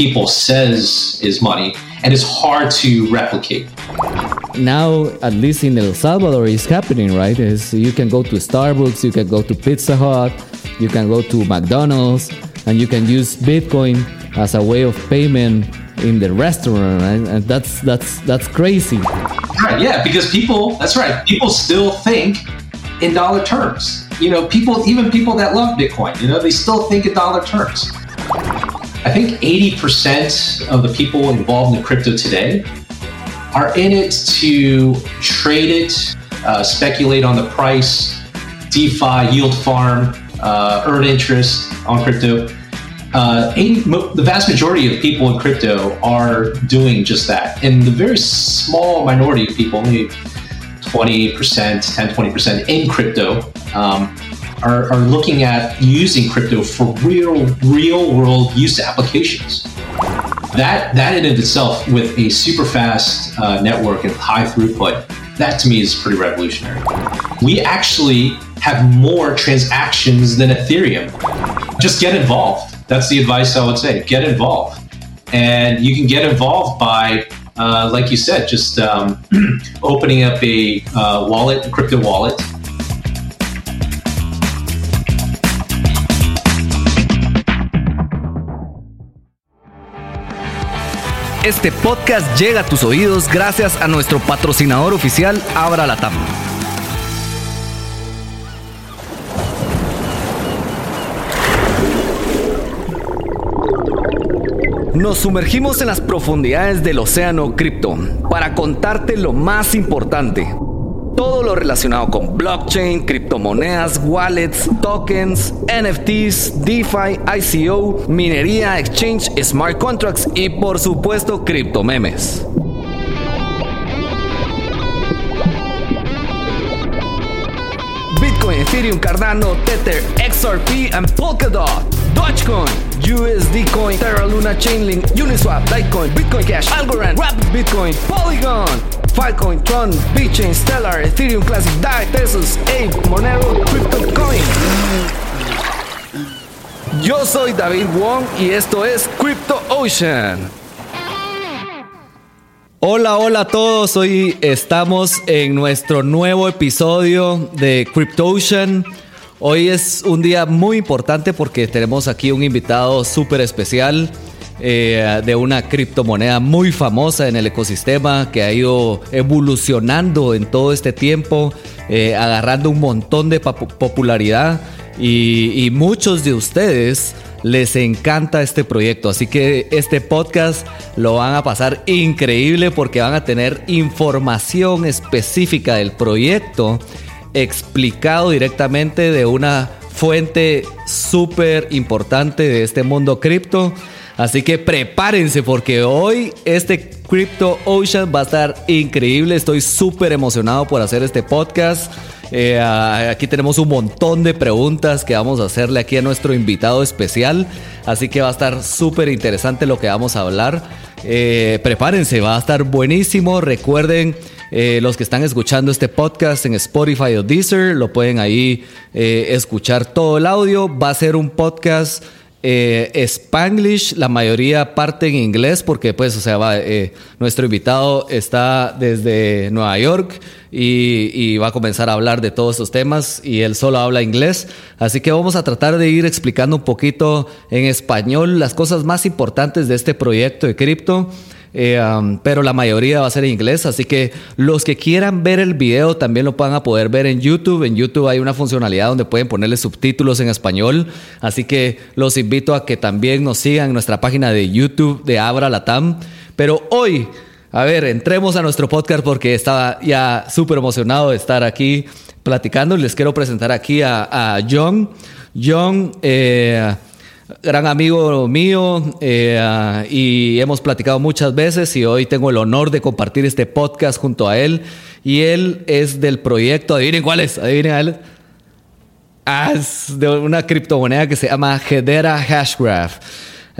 people says is money and it's hard to replicate. Now, at least in El Salvador, it's happening, right? Is you can go to Starbucks, you can go to Pizza Hut, you can go to McDonald's, and you can use Bitcoin as a way of payment in the restaurant, right? and that's that's that's crazy. Right? Yeah, because people. That's right. People still think in dollar terms. You know, people, even people that love Bitcoin, you know, they still think in dollar terms. I think 80% of the people involved in crypto today are in it to trade it, uh, speculate on the price, DeFi, yield farm, uh, earn interest on crypto. Uh, 80, the vast majority of people in crypto are doing just that. And the very small minority of people, only 20%, 10, 20% in crypto, um, are, are looking at using crypto for real, real world use applications. That, that in and of itself, with a super fast uh, network and high throughput, that to me is pretty revolutionary. We actually have more transactions than Ethereum. Just get involved. That's the advice I would say. Get involved. And you can get involved by, uh, like you said, just um, opening up a uh, wallet, a crypto wallet, Este podcast llega a tus oídos gracias a nuestro patrocinador oficial Abra Latam. Nos sumergimos en las profundidades del océano cripto para contarte lo más importante todo lo relacionado con blockchain, criptomonedas, wallets, tokens, NFTs, DeFi, ICO, minería, exchange, smart contracts y por supuesto criptomemes. Bitcoin, Ethereum, Cardano, Tether, XRP and Polkadot. Dogecoin, USD Coin, Terra Luna, Chainlink, Uniswap, Litecoin, Bitcoin Cash, Algorand, Rapid Bitcoin, Polygon, Filecoin, Tron, Stellar, Ethereum Classic, DAI, Tesos, Ape, Monero, CryptoCoin. Yo soy David Wong y esto es Crypto Ocean. Hola, hola a todos. Hoy estamos en nuestro nuevo episodio de Crypto Ocean. Hoy es un día muy importante porque tenemos aquí un invitado súper especial. Eh, de una criptomoneda muy famosa en el ecosistema que ha ido evolucionando en todo este tiempo, eh, agarrando un montón de popularidad y, y muchos de ustedes les encanta este proyecto. Así que este podcast lo van a pasar increíble porque van a tener información específica del proyecto explicado directamente de una fuente súper importante de este mundo cripto. Así que prepárense porque hoy este Crypto Ocean va a estar increíble. Estoy súper emocionado por hacer este podcast. Eh, aquí tenemos un montón de preguntas que vamos a hacerle aquí a nuestro invitado especial. Así que va a estar súper interesante lo que vamos a hablar. Eh, prepárense, va a estar buenísimo. Recuerden, eh, los que están escuchando este podcast en Spotify o Deezer, lo pueden ahí escuchar todo el audio. Va a ser un podcast eh, la mayoría parte en inglés porque pues, o sea, eh, nuestro invitado está desde Nueva York y, y, va a comenzar a hablar de todos estos temas y él solo habla inglés. Así que vamos a tratar de ir explicando un poquito en español las cosas más importantes de este proyecto de cripto. Eh, pero la mayoría va a ser en inglés, así que los que quieran ver el video también lo van a poder ver en YouTube. En YouTube hay una funcionalidad donde pueden ponerle subtítulos en español, así que los invito a que también nos sigan en nuestra página de YouTube de Abra Latam. Pero hoy, a ver, entremos a nuestro podcast porque estaba ya súper emocionado de estar aquí platicando. Les quiero presentar aquí a, a John. John, eh, gran amigo mío eh, y hemos platicado muchas veces y hoy tengo el honor de compartir este podcast junto a él. Y él es del proyecto, adivinen cuál es, adivinen a él. Ah, es de una criptomoneda que se llama Hedera Hashgraph.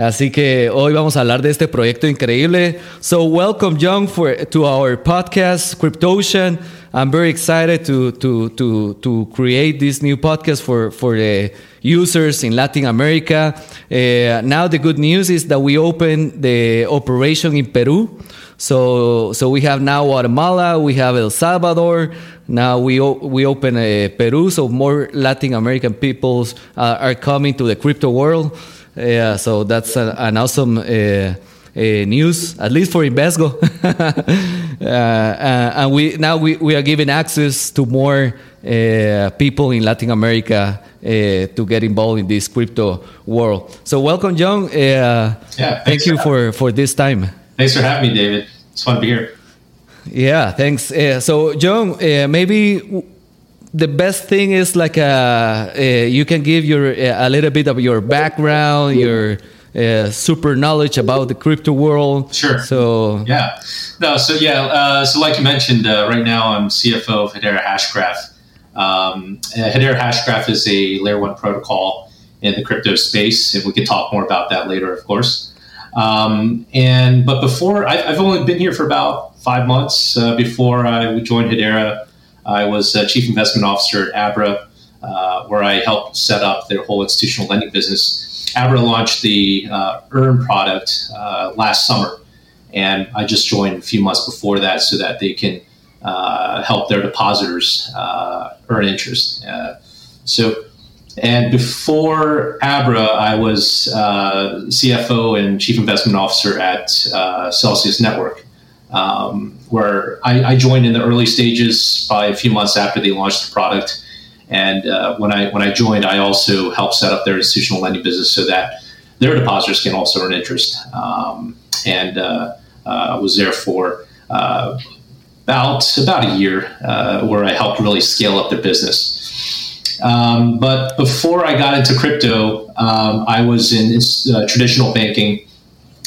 Así que hoy vamos a hablar de este proyecto increíble. So welcome, Young, for to our podcast, Cryptocean. I'm very excited to to to to create this new podcast for for the users in Latin America. Uh, now the good news is that we opened the operation in Peru. So so we have now Guatemala, we have El Salvador. Now we we open uh, Peru, so more Latin American peoples uh, are coming to the crypto world. Yeah, so that's an, an awesome uh, uh, news, at least for Invesgo. uh, uh, and we now we, we are giving access to more uh, people in Latin America uh, to get involved in this crypto world. So welcome, John. yeah, thank you for, for this time. Thanks for having me, David. It's fun to be here. Yeah, thanks. so, John, maybe the best thing is like uh, uh, you can give your uh, a little bit of your background, your uh, super knowledge about the crypto world. Sure. So yeah, no. So yeah. Uh, so like you mentioned, uh, right now I'm CFO of Hedera Hashgraph. Um, Hedera Hashgraph is a layer one protocol in the crypto space, and we can talk more about that later, of course. Um, and but before I, have only been here for about five months. before I joined Hedera. I was a chief investment officer at Abra, uh, where I helped set up their whole institutional lending business. Abra launched the uh, Earn product uh, last summer, and I just joined a few months before that so that they can uh, help their depositors uh, earn interest. so. And before Abra, I was CFO and Chief Investment Officer at Celsius Network um, where I, I, joined in the early stages by a few months after they launched the product. And uh, when I when I joined, I also helped set up their institutional lending business so that their depositors can also earn interest. Um, and uh, uh, was there for uh, about about a year, uh, where I helped really scale up their business. Um, but before I got into crypto, um, I was in traditional banking.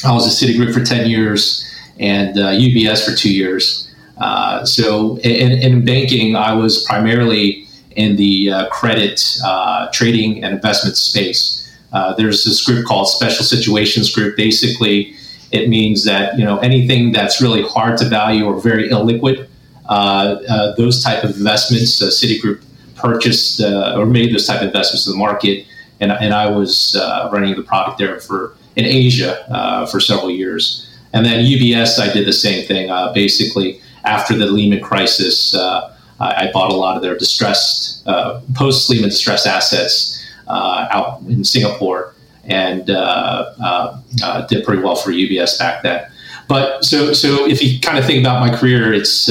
I was at Citigroup for ten years and uh, UBS for two years. Uh, so in, in, banking, I was primarily in the uh, credit uh, trading and investment space. Uh, there's this group called Special Situations Group. Basically, it means that you know anything that's really hard to value or very illiquid, uh, those type of investments, Citigroup purchased or made those type of investments in the market, and, and I was running the product there for in Asia for several years. And then UBS, I did the same thing. Uh, basically, after the Lehman crisis, uh, I, I, bought a lot of their distressed, uh, post Lehman distressed assets uh, out in Singapore and uh, did pretty well for UBS back then. But so, so if you kind of think about my career, it's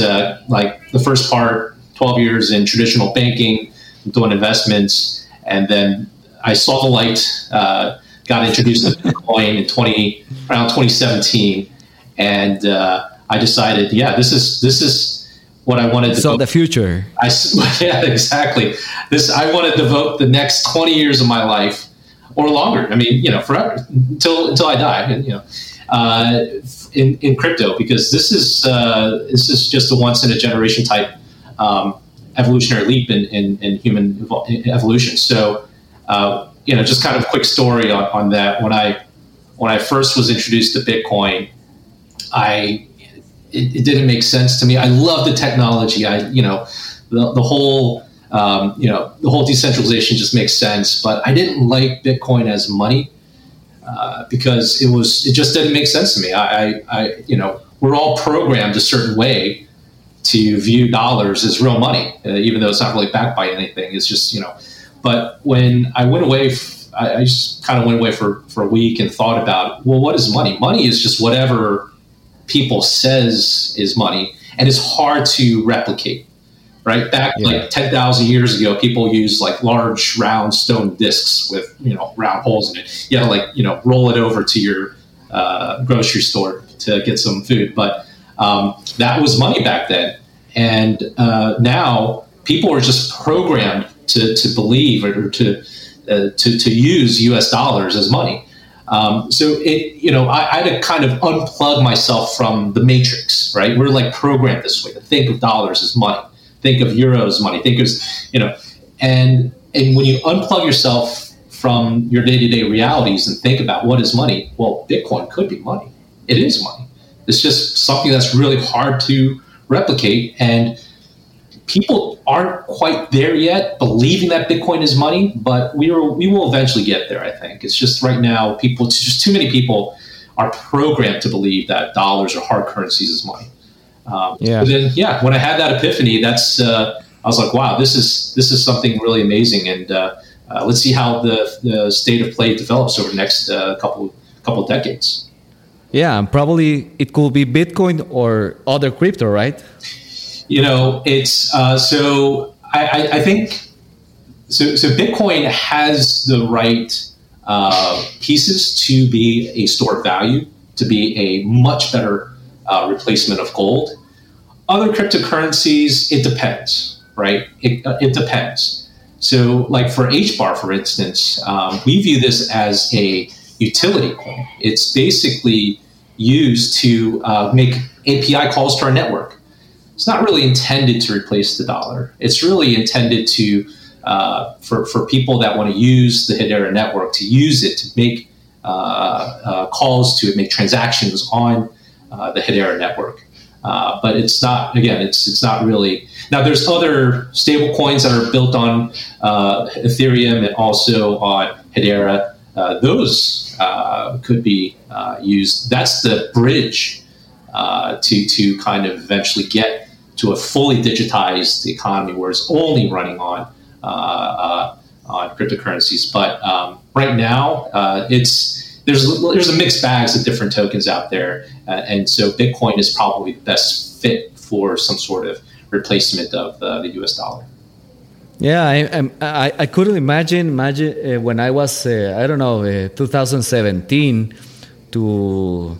like the first part, 12 years in traditional banking, doing investments, and then I saw the light, got introduced to Bitcoin in 20, around 2017 and uh, I decided, yeah, this is this is what I wanted to. So the future. I yeah, exactly. This I want to devote the next twenty years of my life, or longer. I mean, you know, forever until until I die. You know, uh, in in crypto because this is uh, this is just a once in a generation type um, evolutionary leap in, in, in human evolution. So, uh, you know, just kind of quick story on, on that. When I when I first was introduced to Bitcoin, I it, it, didn't make sense to me. I love the technology. I you know the, the whole um, you know the whole decentralization just makes sense, but I didn't like Bitcoin as money uh, because it was it just didn't make sense to me. I, I, I you know we're all programmed a certain way to view dollars as real money, uh, even though it's not really backed by anything. It's just you know. But when I went away, f- I, I just kind of went away for for a week and thought about well, what is money? Money is just whatever people says is money and it's hard to replicate right? Back yeah. like 10,000 years ago people used like large round stone discs with you know round holes in it. You had to like you know roll it over to your uh, grocery store to get some food. But um, that was money back then. And uh, now people are just programmed to, to believe or to, uh, to, to use us dollars as money um, so it, you know, I, I, had to kind of unplug myself from the matrix, right? We're like programmed this way to think of dollars as money, think of euros as money, think of, you know, and and when you unplug yourself from your day to day realities and think about what is money, well, Bitcoin could be money. It is money. It's just something that's really hard to replicate. And people aren't quite there yet, believing that Bitcoin is money, but we, are, we will eventually get there, I think. It's just right now, people, just too many people are programmed to believe that dollars or hard currencies is money. Um, yeah. Then, yeah, when I had that epiphany, that's uh, I was like, wow, this is this is something really amazing, and uh, uh, let's see how the, the state of play develops over the next uh, couple couple decades. Yeah, probably it could be Bitcoin or other crypto, right? You know, it's uh, so I, I, I, think so. So Bitcoin has the right uh, pieces to be a store of value, to be a much better uh, replacement of gold. Other cryptocurrencies, it depends, right? It, uh, it depends. So, like for HBAR, for instance, um, we view this as a utility coin. It's basically used to uh, make API calls to our network. It's not really intended to replace the dollar. It's really intended to uh, for, for people that want to use the Hedera network to use it to make uh, uh calls to make transactions on uh, the Hedera network. Uh, but it's not again. It's it's not really now. There's other stable coins that are built on uh, Ethereum and also on Hedera. Those could be used. That's the bridge to to kind of eventually get to a fully digitized economy where it's only running on on cryptocurrencies. But um, right now, it's there's there's a mixed bags of different tokens out there, uh, and so Bitcoin is probably the best fit for some sort of replacement of uh, the U.S. dollar. Yeah, I, I, I couldn't imagine imagine uh, when I was uh, I don't know uh, 2017 to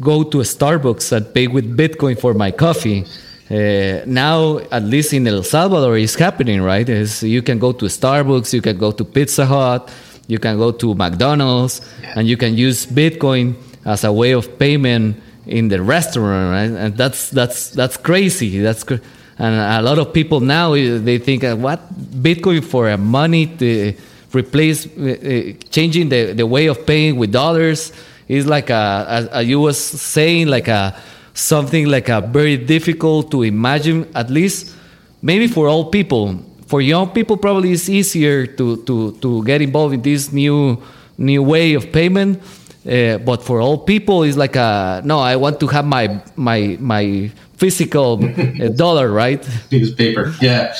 go to a Starbucks and pay with Bitcoin for my coffee. Uh, now, at least in El Salvador, it's happening, right? Is you can go to Starbucks, you can go to Pizza Hut, you can go to McDonald's yeah. and you can use Bitcoin as a way of payment in the restaurant, right? And that's that's that's crazy. That's cr- and a lot of people now they think, uh, what Bitcoin for a money to replace uh, changing the, the way of paying with dollars is like a, as, as you was saying like a something like a very difficult to imagine at least maybe for all people. For young people probably it's easier to, to, to get involved in this new new way of payment. Uh, but for old people it's like a no i want to have my my my physical uh, dollar right? Because paper yeah.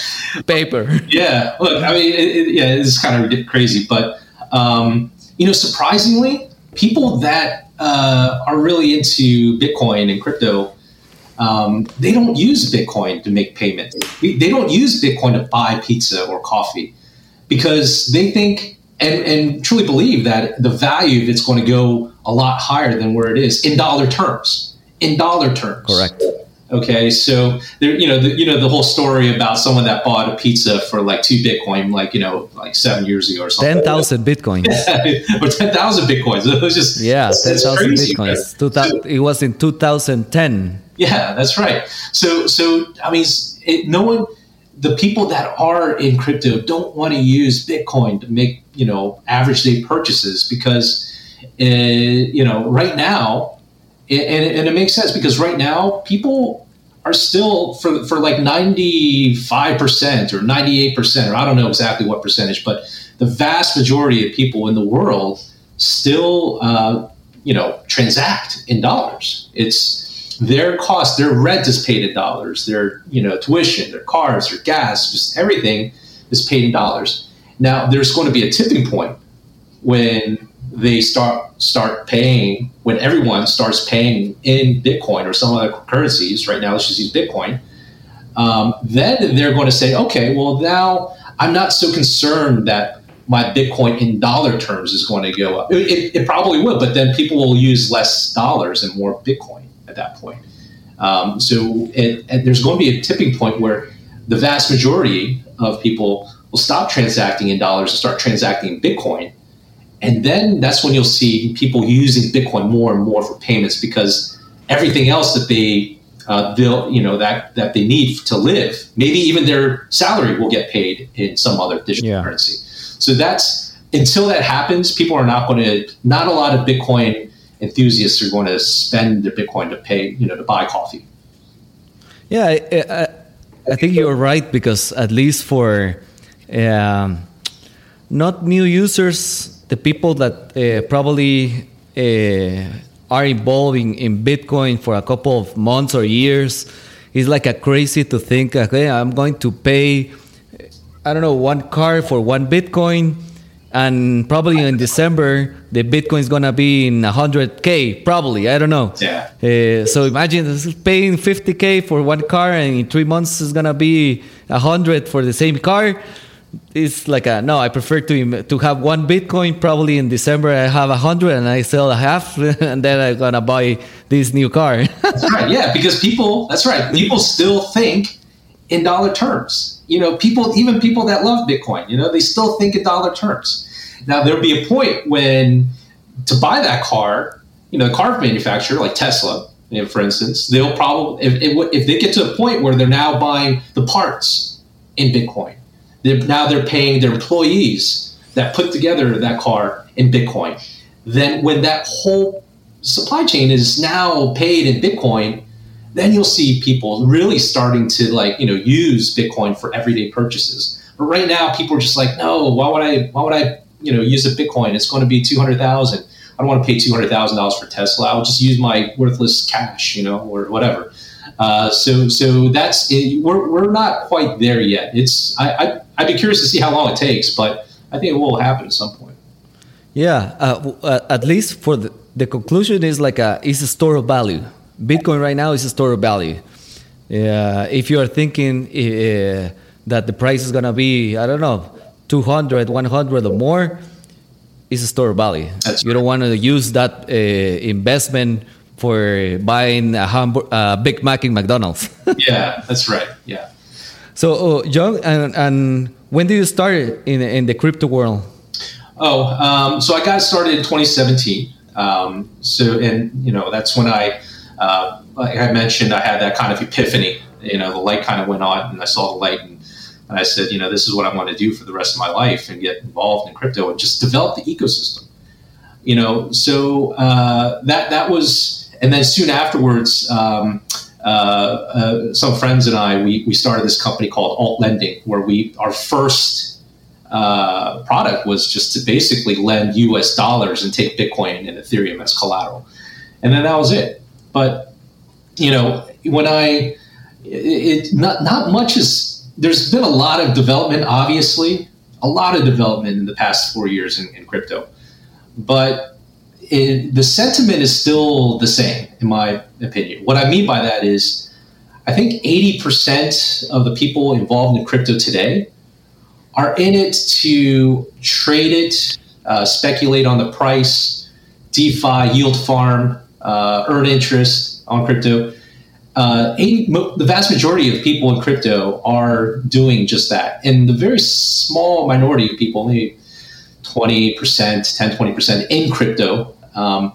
Paper. Yeah look i mean it, it, yeah it's kind of crazy but um, you know surprisingly people that uh, are really into bitcoin and crypto um, they don't use Bitcoin to make payments. They don't use Bitcoin to buy pizza or coffee because they think and, and truly believe that the value of it's going to go a lot higher than where it is in dollar terms. In dollar terms, correct. Okay, so there, you know, the, you know the whole story about someone that bought a pizza for like two Bitcoin, like you know, like seven years ago or something. Ten thousand bitcoins. or ten thousand bitcoins. It was just yeah, ten thousand bitcoins. Two, so, it was in two thousand ten. Yeah, that's right. So, so I mean, it, no one, the people that are in crypto don't want to use Bitcoin to make you know average day purchases because, uh, you know, right now, and, and it makes sense because right now people are still for for like ninety five percent or ninety eight percent or I don't know exactly what percentage, but the vast majority of people in the world still, uh, you know, transact in dollars. It's their cost, their rent is paid in dollars, their you know tuition, their cars, their gas, just everything is paid in dollars. Now there's going to be a tipping point when they start start paying when everyone starts paying in Bitcoin or some other currencies. Right now, let's just use Bitcoin. Um, then they're going to say, okay, well now I'm not so concerned that my Bitcoin in dollar terms is going to go up. It, it, it probably will, but then people will use less dollars and more Bitcoin at that point. Um, so it, there's going to be a tipping point where the vast majority of people will stop transacting in dollars and start transacting in Bitcoin. And then that's when you'll see people using Bitcoin more and more for payments because everything else that they uh, they'll you know that that they need to live, maybe even their salary will get paid in some other digital yeah. currency. So that's until that happens, people are not going to. Not a lot of Bitcoin enthusiasts are going to spend their Bitcoin to pay, you know, to buy coffee. Yeah, I, I, I think you're right because at least for um, not new users, the people that uh, probably uh, are involved in, in Bitcoin for a couple of months or years, it's like a crazy to think, okay, I'm going to pay, I don't know, one car for one Bitcoin and probably in December the Bitcoin is gonna be in 100k, probably. I don't know. Yeah. Uh, so imagine paying 50k for one car, and in three months it's gonna be 100 for the same car. It's like a no. I prefer to to have one Bitcoin. Probably in December I have a hundred, and I sell a half, and then I'm gonna buy this new car. that's right. Yeah, because people. That's right. People still think in dollar terms you know, people, even people that love Bitcoin, you know, they still think in dollar terms. Now, there'll be a point when to buy that car, you know, the car manufacturer like Tesla, you know, for instance, they'll probably, if, if they get to a point where they're now buying the parts in Bitcoin, they're, now they're paying their employees that put together that car in Bitcoin. Then when that whole supply chain is now paid in Bitcoin, then you'll see people really starting to like you know use bitcoin for everyday purchases. But right now people are just like no why would i why would i you know use a bitcoin? It's going to be 200000 i don't want to pay $200000 for tesla. I'll just use my worthless cash you know or whatever. Uh, so so that's it. we're, we're not quite there yet. It's I, I i'd be curious to see how long it takes but i think it will happen at some point yeah uh, uh at least for the, the conclusion is like a is a store of value Bitcoin right now is a store of value. Uh, if you are thinking uh, that the price is going to be, I don't know, 200, 100 or more, it's a store of value. That's you don't want to use that uh, investment for buying a Hamburg, uh, Big Mac in McDonald's. yeah, that's right. Yeah. So, uh, John, and, and, when did you start in, in the crypto world? Oh, um, so I got started in 2017. Um, so, and you know, that's when I uh, like I mentioned, I had that kind of epiphany. You know, the light kind of went on, and I saw the light, and, and I said, you know, this is what I want to do for the rest of my life, and get involved in crypto and just develop the ecosystem. You know, so uh, that that was, and then soon afterwards. Um, uh, uh, some friends and I, we, we started this company called Alt Lending, where we our first uh, product was just to basically lend U.S. dollars and take Bitcoin and Ethereum as collateral, and then that was it. But you know, when I it, not not much is there's been a lot of development, obviously, a lot of development in the past four years in, in crypto, but it, the sentiment is still the same, in my opinion. What I mean by that is, I think 80% of the people involved in crypto today are in it to trade it, uh, speculate on the price, DeFi, yield farm, uh, earn interest on crypto. Uh, 80, the vast majority of people in crypto are doing just that. And the very small minority of people, maybe 20%, 10, 20% in crypto, um,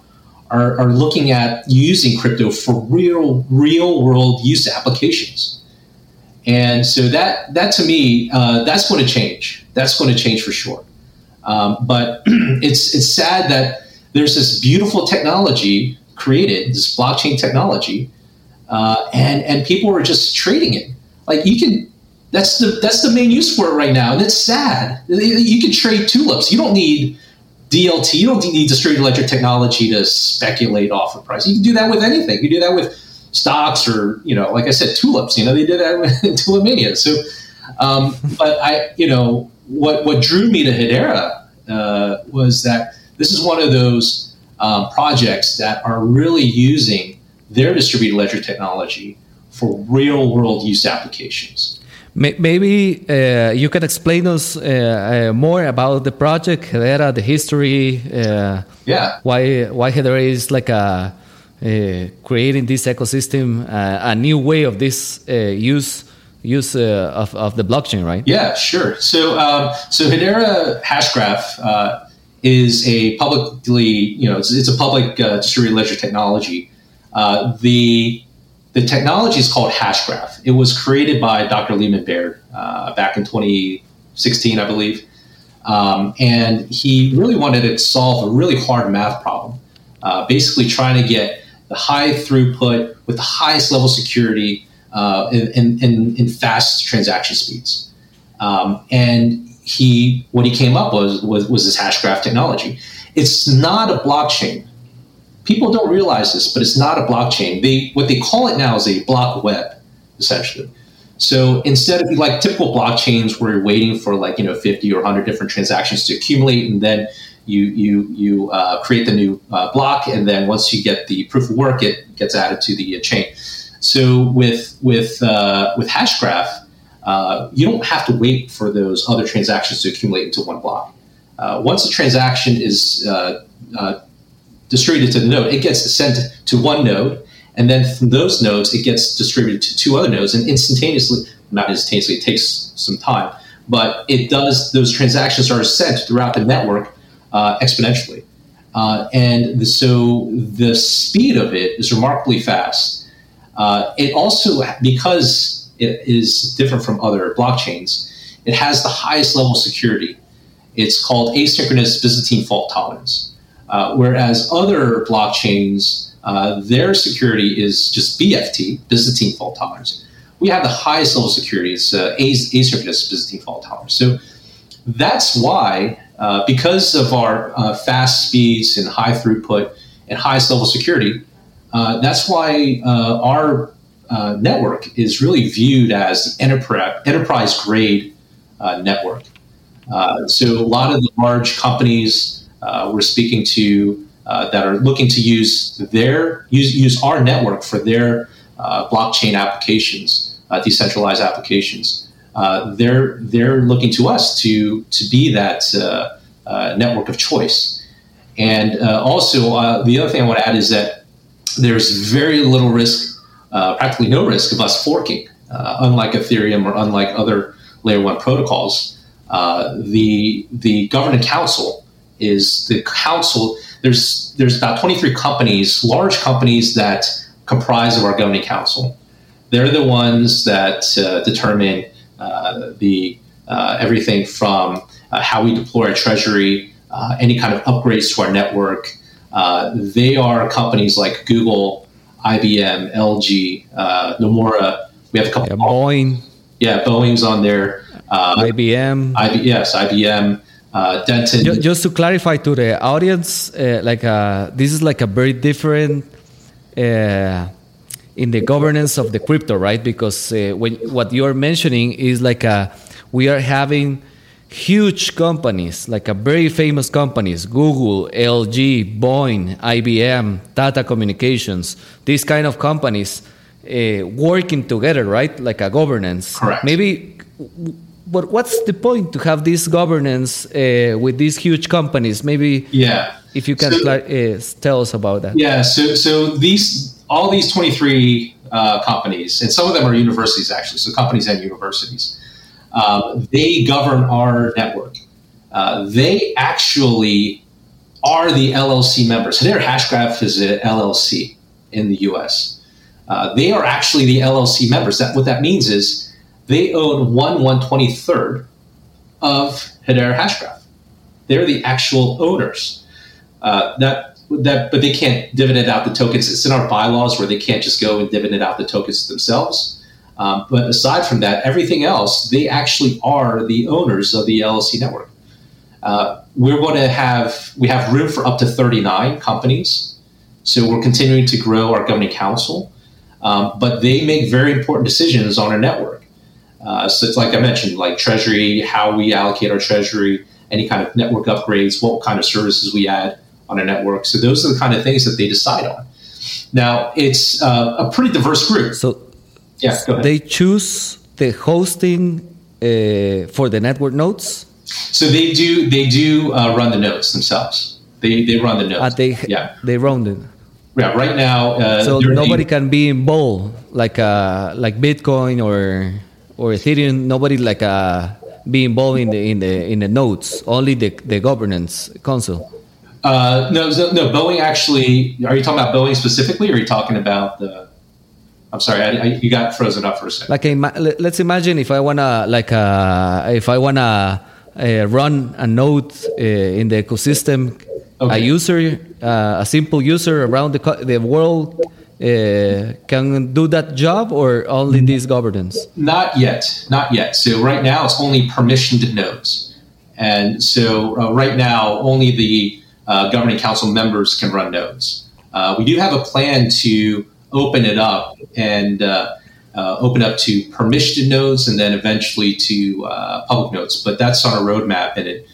are, are looking at using crypto for real, real world use applications. And so that, that to me, uh, that's going to change. That's going to change for sure. Um, but it's, it's sad that there's this beautiful technology created this blockchain technology, uh, and and people are just trading it. Like you can, that's the that's the main use for it right now, and it's sad. You can trade tulips. You don't need DLT. You don't need distributed ledger technology to speculate off a price. You can do that with anything. You do that with stocks or you know, like I said, tulips. You know, they did that with Tulipmania. So, um, but I, you know, what what drew me to Hedera uh, was that this is one of those um, projects that are really using their distributed ledger technology for real world use applications. Maybe uh, you can explain us uh, uh, more about the project, Hedera, the history. Uh, yeah. Why why Hedera is like a uh, creating this ecosystem, uh, a new way of this use use of, of the blockchain, right? Yeah, sure. So um, so Hedera Hashgraph is a publicly, you know, it's, it's a public uh, distributed ledger technology. Uh, the the technology is called Hashgraph. It was created by Dr. Leemon Baird uh, back in 2016, I believe. Um, and he really wanted to solve a really hard math problem, uh, basically trying to get the high throughput with the highest level security uh, in, in, in, fast transaction speeds. Um, and he, what he came up with was, was this hashgraph technology. It's not a blockchain. People don't realize this, but it's not a blockchain. They, what they call it now is a block web, essentially. So instead of like typical blockchains where you're waiting for like, you know, 50 or 100 different transactions to accumulate and then you, you, you uh, create the new uh, block. And then once you get the proof of work, it gets added to the uh, chain. So with, with, uh, with Hashgraph, uh, you don't have to wait for those other transactions to accumulate into one block. Uh, once a transaction is distributed to the node, it gets sent to one node and then from those nodes, it gets distributed to two other nodes and instantaneously, not instantaneously, it takes some time, but it does, those transactions are sent throughout the network uh, exponentially. Uh, and the, so the speed of it is remarkably fast. Uh, it also, because it is different from other blockchains, it has the highest level of security. It's called asynchronous Byzantine fault tolerance. Uh, whereas other blockchains, uh, their security is just BFT, Byzantine fault tolerance. We have the highest level security, it's uh, asynchronous Byzantine fault tolerance. So that's why, uh, because of our uh, fast speeds and high throughput and highest level security, uh, that's why our network is really viewed as the enterprise, enterprise grade network. so a lot of the large companies we're speaking to uh, that are looking to use their use use our network for their uh, blockchain applications, uh, decentralized applications. Uh, they're they're looking to us to to be that uh, network of choice. And also, the other thing I want to add is that there's very little risk, practically no risk of us forking, unlike Ethereum or unlike other layer one protocols. the the governing council is the council there's there's about 23 companies, large companies that comprise of our governing council. They're the ones that uh, determine uh, the uh, everything from uh, how we deploy our treasury, uh, any kind of upgrades to our network. Uh, they are companies like Google, IBM, LG, Nomura. We have a couple. Yeah, Boeing. Yeah, Boeing's on there. IBM. IB, yes, IBM uh. Just to clarify to the audience, uh, like uh, this is like a very different uh, in the governance of the crypto, right? Because uh, when what you are mentioning is like a, we are having huge companies, like a very famous companies, Google, LG, Boeing, IBM, Tata Communications, these kind of companies uh, working together, right? Like a governance. Correct. Maybe but what's the point to have this governance uh, with these huge companies? Maybe yeah. If you can so, uh, tell us about that. Yeah. So so these all these twenty three uh, companies, and some of them are universities actually. So companies and universities, um, they govern our network. Uh, they actually are the LLC members. Hedera Hashgraph is an LLC in the U.S. Uh, they are actually the LLC members. That what that means is they own one one twenty third of Hedera Hashgraph. They're the actual owners. Uh, that that, but they can't dividend out the tokens. It's in our bylaws where they can't just go and dividend out the tokens themselves. Um, but aside from that, everything else, they actually are the owners of the LLC network. Uh, we're going to have we have room for up to 39 companies, so we're continuing to grow our governing council. Um, but they make very important decisions on our network. Uh, so it's like I mentioned, like treasury, how we allocate our treasury, any kind of network upgrades, what kind of services we add on a network. So those are the kind of things that they decide on. Now it's uh, a pretty diverse group. So yeah, they choose the hosting uh, for the network nodes. So they do they do uh, run the nodes themselves. They they run the nodes. Uh, they yeah they run them. Yeah, right now. Uh, so nobody can be involved like uh, like Bitcoin or or Ethereum, nobody like uh, be involved in the in the in the nodes. Only the the governance council. Uh, no, no. Boeing actually. Are you talking about Boeing specifically, or are you talking about the? I'm sorry, I, I, you got frozen up for a second. Like, let's imagine if I wanna like uh, if I wanna uh, run a node uh, in the ecosystem, a user, uh, a simple user around the, the world uh, can do that job or only this governance? Not yet, not yet. So right now it's only permissioned nodes, and so uh, right now only the uh, governing council members can run nodes. Uh, we do have a plan to open it up and uh, uh, open up to permissioned nodes, and then eventually to public nodes. But that's on a roadmap, and it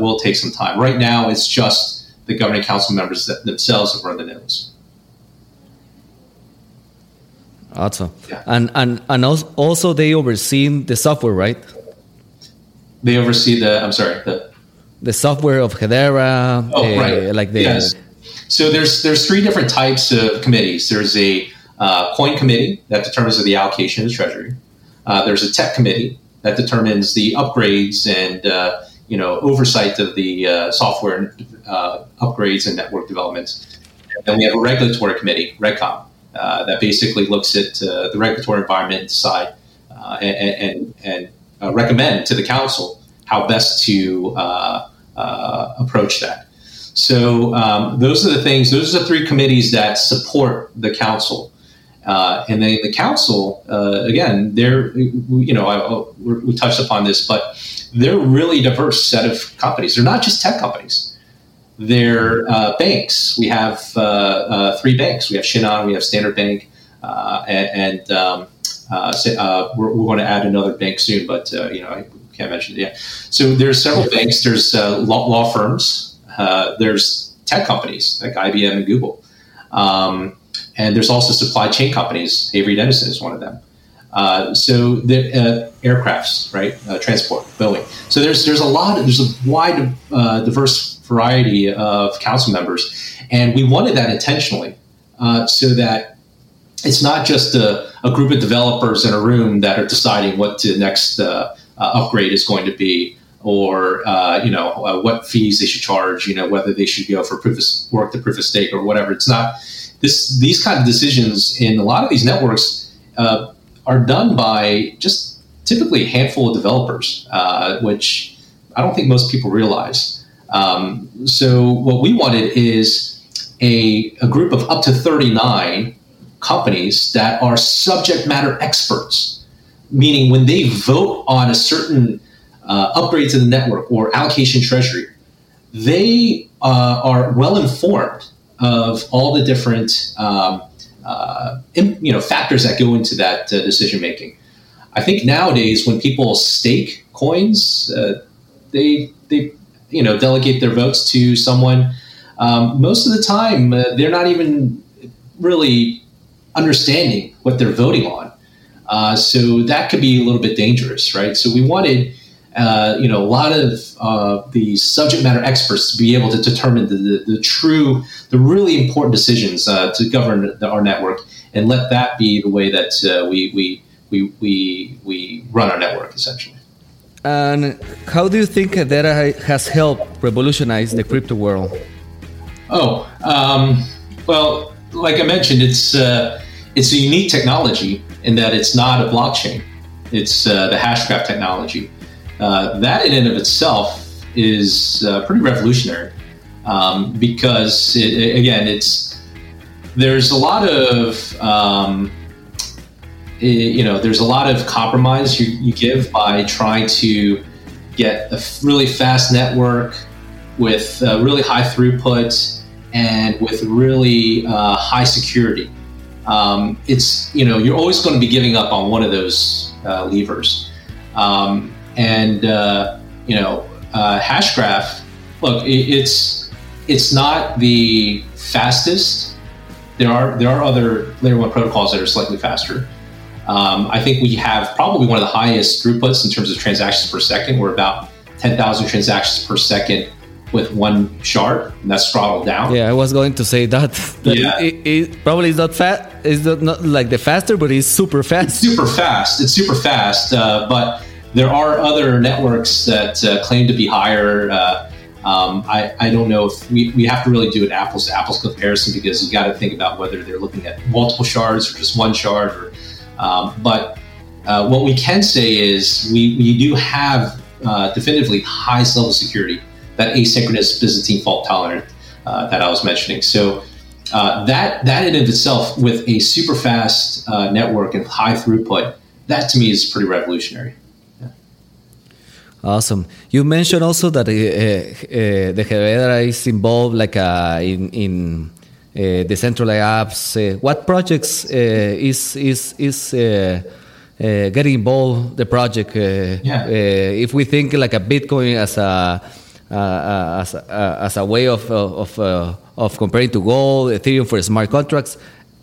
will take some time. Right now, it's just the governing council members themselves have run the nodes. Awesome. Yeah. And, and, and also they oversee the software, right? They oversee the. I'm sorry. The The software of Hedera, Oh, uh, right. like the Yes. So there's there's three different types of committees. There's a uh, coin committee that determines the allocation of the treasury. Uh, there's a tech committee that determines the upgrades and uh, you know oversight of the uh, software uh, upgrades and network developments. And then we have a regulatory committee, RegCom, uh, that basically looks at uh, the regulatory environment and decide uh, and and, and uh, recommend to the council how best to approach that. So um, those are the things. Those are the three committees that support the council, and then the council again. They're you know I- we touched upon this, but they're a really diverse set of companies. They're not just tech companies. They're uh, banks. We have uh, uh, three banks. We have Shinhan, we have Standard Bank, uh, and, and um, going to add another bank soon, but you know I can't mention it yet. So there's several banks. There's law, law firms. There's tech companies like IBM and Google, um, and there's also supply chain companies. Avery Dennison is one of them. Uh, so the uh, aircrafts, right, uh, transport, Boeing. So there's there's a lot. Of, there's a wide, diverse variety of council members, and we wanted that intentionally, uh, so that it's not just a, a group of developers in a room that are deciding what the next uh, uh, upgrade is going to be, or uh, you know uh, what fees they should charge. You know whether they should go for proof of work to proof of stake or whatever. It's not this. These kind of decisions in a lot of these networks uh, are done by just typically a handful of developers, uh, which I don't think most people realize. Um, so what we wanted is a, a group of up to 39 companies that are subject matter experts, meaning when they vote on a certain uh, upgrade to the network or allocation treasury, they uh, are well informed of all the different um, uh, you know factors that go into that uh, decision making. I think nowadays when people stake coins, uh, they they you know delegate their votes to someone. Um, most of the time, uh, they're not even really understanding what they're voting on. Uh, so that could be a little bit dangerous, right? So we wanted, uh, you know, a lot of uh, the subject matter experts to be able to determine the, the, the true, the really important decisions uh, to govern the, our network, and let that be the way that uh, we, we we we we run our network essentially. And how do you think Hedera has helped revolutionize the crypto world? Oh, um, well, like I mentioned, it's uh, it's a unique technology in that it's not a blockchain; it's uh, the hashgraph technology. Uh, that in and of itself is uh, pretty revolutionary um, because, it, again, it's there's a lot of um, you know there's a lot of compromise you, you give by trying to get a really fast network with uh, really high throughput and with really uh, high security. Um, it's you know you're always going to be giving up on one of those uh, levers, um, and uh, you know uh, Hashgraph. Look, it, it's it's not the fastest. There are there are other layer one protocols that are slightly faster. Um, I think we have probably one of the highest throughputs in terms of transactions per second. We're about 10,000 transactions per second with one shard, and that's throttled down. Yeah, I was going to say that. that Yeah. it, it probably is not fast. It's not, not like the faster, but it's super fast. super fast. It's super fast, uh, but there are other networks that uh, claim to be higher. Uh, um, I, I don't know if we, we have to really do an apples to apples comparison because you got to think about whether they're looking at multiple shards or just one shard. Or, um, but uh, what we can say is we, we do have uh, definitively highest level security, that asynchronous Byzantine fault tolerant uh, that I was mentioning. So uh, that that in of itself, with a super fast uh, network and high throughput, that to me is pretty revolutionary. Awesome. You mentioned also that uh, the Hedera is involved, like in in decentralized apps. Uh, what projects uh, is is is getting involved the project? yeah. if we think like a Bitcoin as a as a, as a way of of of comparing to gold, Ethereum for smart contracts,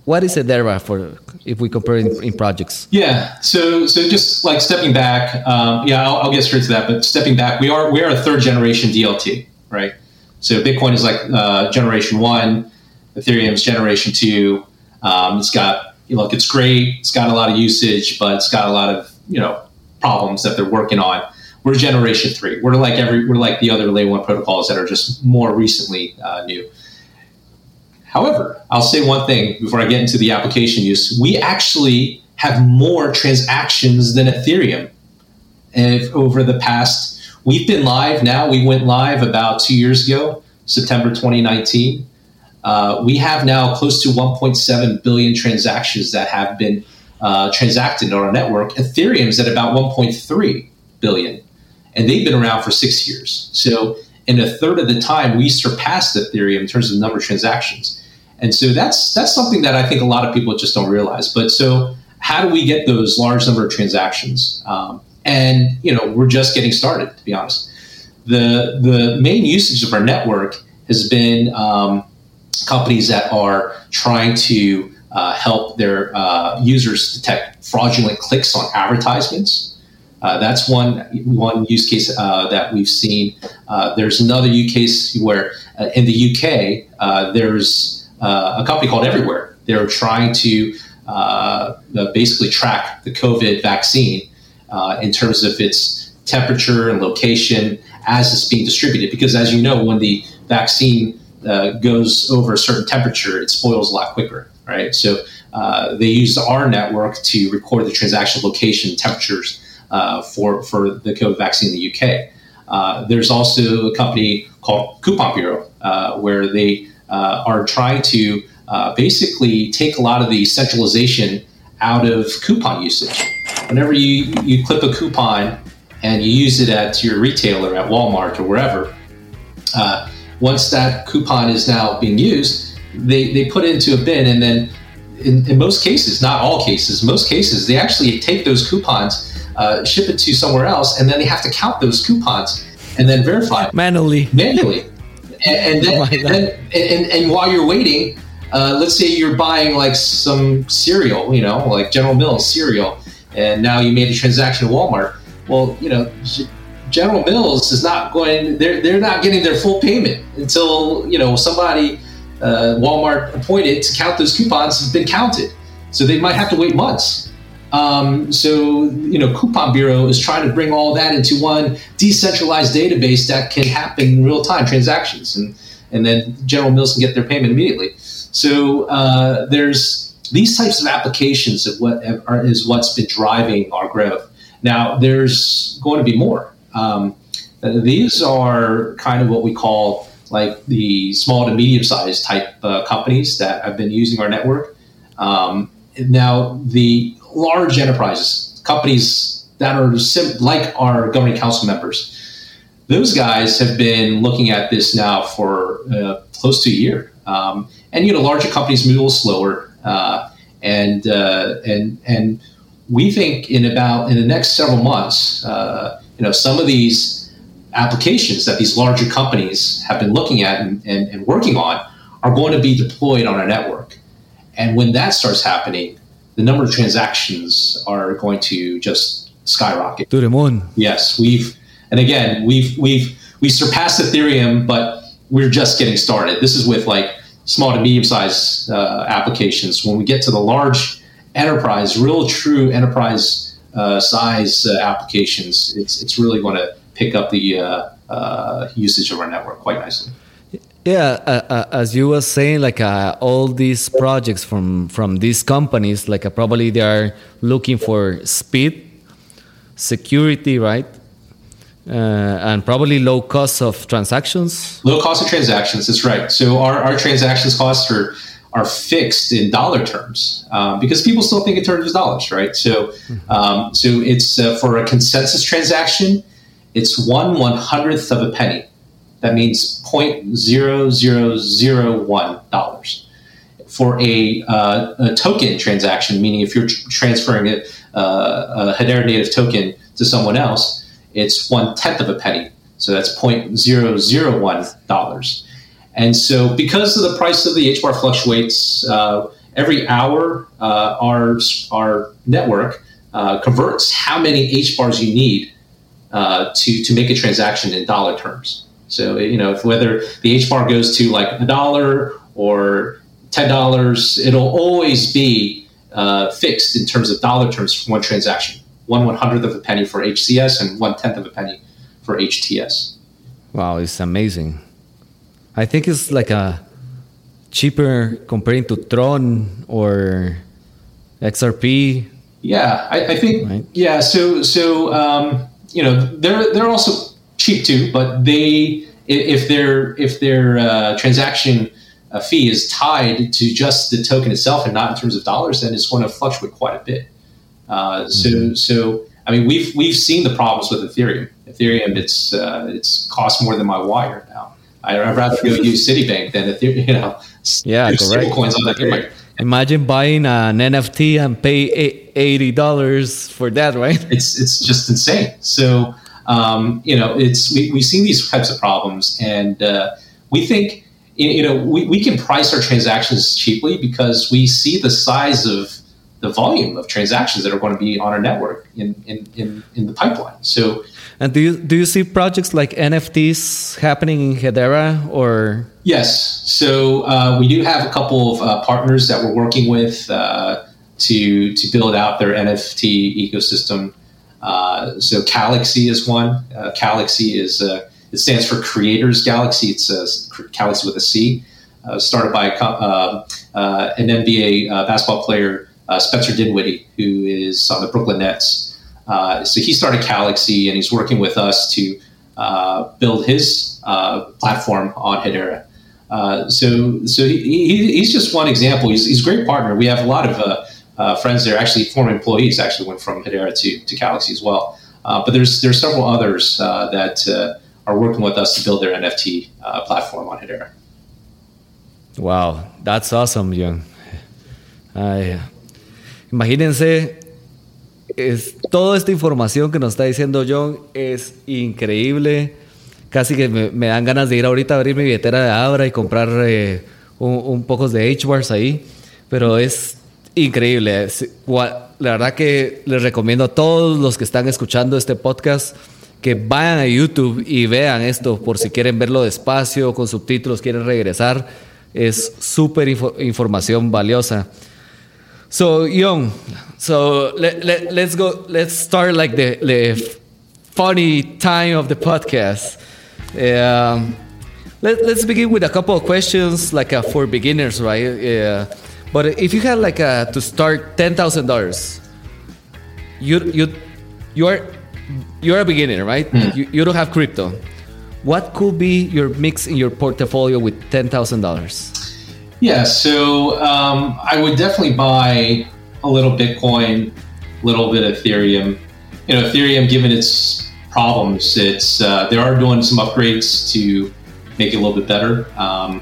what is Hedera for if we compare in, in, projects? Yeah, so so just like stepping back, um, yeah, I'll, I'll, get straight to that. But stepping back, we are we are a third generation DLT, right? So Bitcoin is like uh, generation one, Ethereum's generation two. Um, it's got you know, look, it's great. It's got a lot of usage, but it's got a lot of you know problems that they're working on. We're generation three. We're like every we're like the other layer one protocols that are just more recently uh, new. However, I'll say one thing before I get into the application use. We actually have more transactions than Ethereum. And over the past, we've been live now. We went live about two years ago, September 2019. Uh, we have now close to 1.7 billion transactions that have been uh, transacted on our network. Ethereum's at about 1.3 billion, and they've been around for six years. So, in a third of the time, we surpassed Ethereum in terms of number of transactions. And so that's that's something that I think a lot of people just don't realize. But so how do we get those large number of transactions? Um, and you know, we're just getting started, to be honest. The the main usage of our network has been um, companies that are trying to uh, help their uh, users detect fraudulent clicks on advertisements. Uh, that's one one use case uh, that we've seen. Uh, there's another use case where uh, in the UK there's a company called Everyware. They're trying to basically track the COVID vaccine in terms of its temperature and location as it's being distributed. Because as you know, when the vaccine uh, goes over a certain temperature, it spoils a lot quicker, right? So uh, they used our network to record the transaction location temperatures uh, for, for the COVID vaccine in the UK. Uh, there's also a company called Coupon Bureau, uh, where they uh, are trying to basically take a lot of the centralization out of coupon usage. Whenever you, you clip a coupon and you use it at your retailer at Walmart or wherever, uh, once that coupon is now being used, they, they put it into a bin and then in, in most cases, not all cases, most cases, they actually take those coupons, uh, ship it to somewhere else, and then they have to count those coupons and then verify manually. Manually and, and then, oh and, and, and, while you're waiting, uh, let's say you're buying like some cereal, you know, like General Mills cereal, and now you made a transaction at Walmart. Well, you know, General Mills is not going; they're they're not getting their full payment until you know somebody uh, Walmart appointed to count those coupons has been counted. So they might have to wait months. Um, so, you know, Coupon Bureau is trying to bring all that into one decentralized database that can happen in real time transactions, and and then General Mills can get their payment immediately. So uh, there's these types of applications of what are, is what's been driving our growth. Now, there's going to be more. Um, these are kind of what we call like the small to medium sized type uh, companies that have been using our network. Um, now, the large enterprises, companies that are sim- like our governing council members, those guys have been looking at this now for uh, close to a year. Um, and you know, larger companies move a little slower, uh, and uh, and and we think in about in the next several months, uh, you know, some of these applications that these larger companies have been looking at and, and, and working on are going to be deployed on our network. And when that starts happening, the number of transactions are going to just skyrocket to the moon. Yes, we've and again we've we've we surpassed Ethereum, but we're just getting started. This is with like small to medium sized uh, applications. When we get to the large enterprise, real true enterprise size uh, applications, it's it's really going to pick up the uh, uh, usage of our network quite nicely. Yeah, uh, uh, as you were saying, like uh, all these projects from from these companies, like uh, probably they are looking for speed, security, right? uh, and probably low cost of transactions. Low cost of transactions. That's right. So our, our transactions costs are are fixed in dollar terms um, because people still think in terms of dollars, right? So um, so it's uh, for a consensus transaction, it's one one hundredth of a penny. That means point zero zero zero one dollars. For a, uh, a token transaction, meaning if you're tr- transferring a, uh, a Hedera native token to someone else, it's one tenth of a penny. So that's $0.001. And so, because of the price of the H bar fluctuates uh, every hour, uh, our, our network uh, converts how many H bars you need uh, to, to make a transaction in dollar terms. So, you know, if whether the H bar goes to like a dollar or $10, it'll always be uh, fixed in terms of dollar terms for one transaction one one hundredth of a penny for HCS and one tenth of a penny for HTS. Wow, it's amazing. I think it's like a cheaper comparing to Tron or XRP. Yeah, I, I think right. yeah. So so um, you know they're they're also cheap too, but they if their if their uh, transaction uh, fee is tied to just the token itself and not in terms of dollars, then it's going to fluctuate quite a bit. Uh, so mm-hmm. so I mean we've we've seen the problems with Ethereum. Ethereum it's uh, it's cost more than my wire now. I'd rather go use Citibank than Ethereum. You know, yeah, correct. Coins on Ethereum. Imagine buying an NFT and pay eighty dollars for that, right? It's it's just insane. So um, you know, it's we we've seen these types of problems, and uh, we think you know we, we can price our transactions cheaply because we see the size of the volume of transactions that are going to be on our network in, in, in, in the pipeline. So, and do you do you see projects like NFTs happening in Hedera or? Yes, so uh, we do have a couple of uh, partners that we're working with uh, to to build out their NFT ecosystem. Uh, so Calaxy is one. Uh, Calaxy is uh, it stands for Creators Galaxy. It's a Galaxy with a C. started by a, an NBA basketball player Spencer Dinwiddie, who is on the Brooklyn Nets. Uh, so he started Calaxy, and he's working with us to uh, build his uh, platform on Hedera. Uh, so, so he, he's just one example. He's, he's a great partner. We have a lot of uh, friends there. Actually, former employees actually went from Hedera to, to Calaxy as well. but there's there's several others that are working with us to build their NFT platform on Hedera. Wow, that's awesome, Young. I Imagínense, es, toda esta información que nos está diciendo John es increíble. Casi que me, dan ganas de ir ahorita a abrir mi billetera de Abra y comprar eh, un, poco de H-Bars ahí. Pero es increíble. la verdad que les recomiendo a todos los que están escuchando este podcast que vayan a YouTube y vean esto por si quieren verlo despacio, con subtítulos, quieren regresar. Es súper información valiosa. So young. So let, let, let's go. Let's start like the, the funny time of the podcast. Um, let, let's begin with a couple of questions, like uh, for beginners, right? Yeah. But if you had like uh, to start ten thousand dollars, you you you are you're a beginner, right? Mm. You, you don't have crypto. What could be your mix in your portfolio with ten thousand dollars? Yeah, so um, I would definitely buy a little Bitcoin, a little bit of Ethereum. You know, Ethereum, given its problems, it's uh, they are doing some upgrades to make it a little bit better. Um,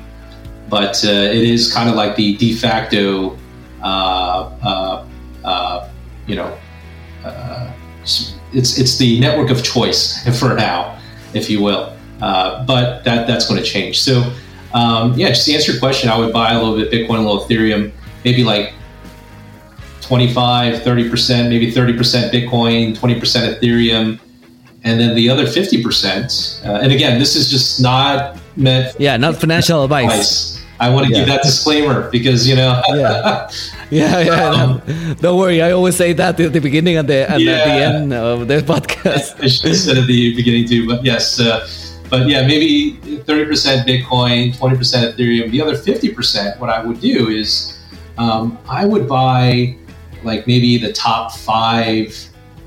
but uh, it is kind of like the de facto, uh, uh, uh you know, uh, it's it's the network of choice for now, if you will. but that that's going to change. So um, yeah, just to answer your question, I would buy a little bit Bitcoin, a little Ethereum, maybe like 25, 30%, maybe 30% Bitcoin, 20% Ethereum, and then the other 50%. Uh, and again, this is just not meant. Yeah, not financial advice. advice. I want to yeah. give that disclaimer because you know. yeah, yeah, yeah. Um, don't worry. I always say that at the beginning and, the, and yeah. at the end of the podcast. I should have said at the beginning too, but yes. Uh, but yeah, maybe 30% Bitcoin, 20% Ethereum. The other 50%, what I would do is um, I would buy like maybe the top five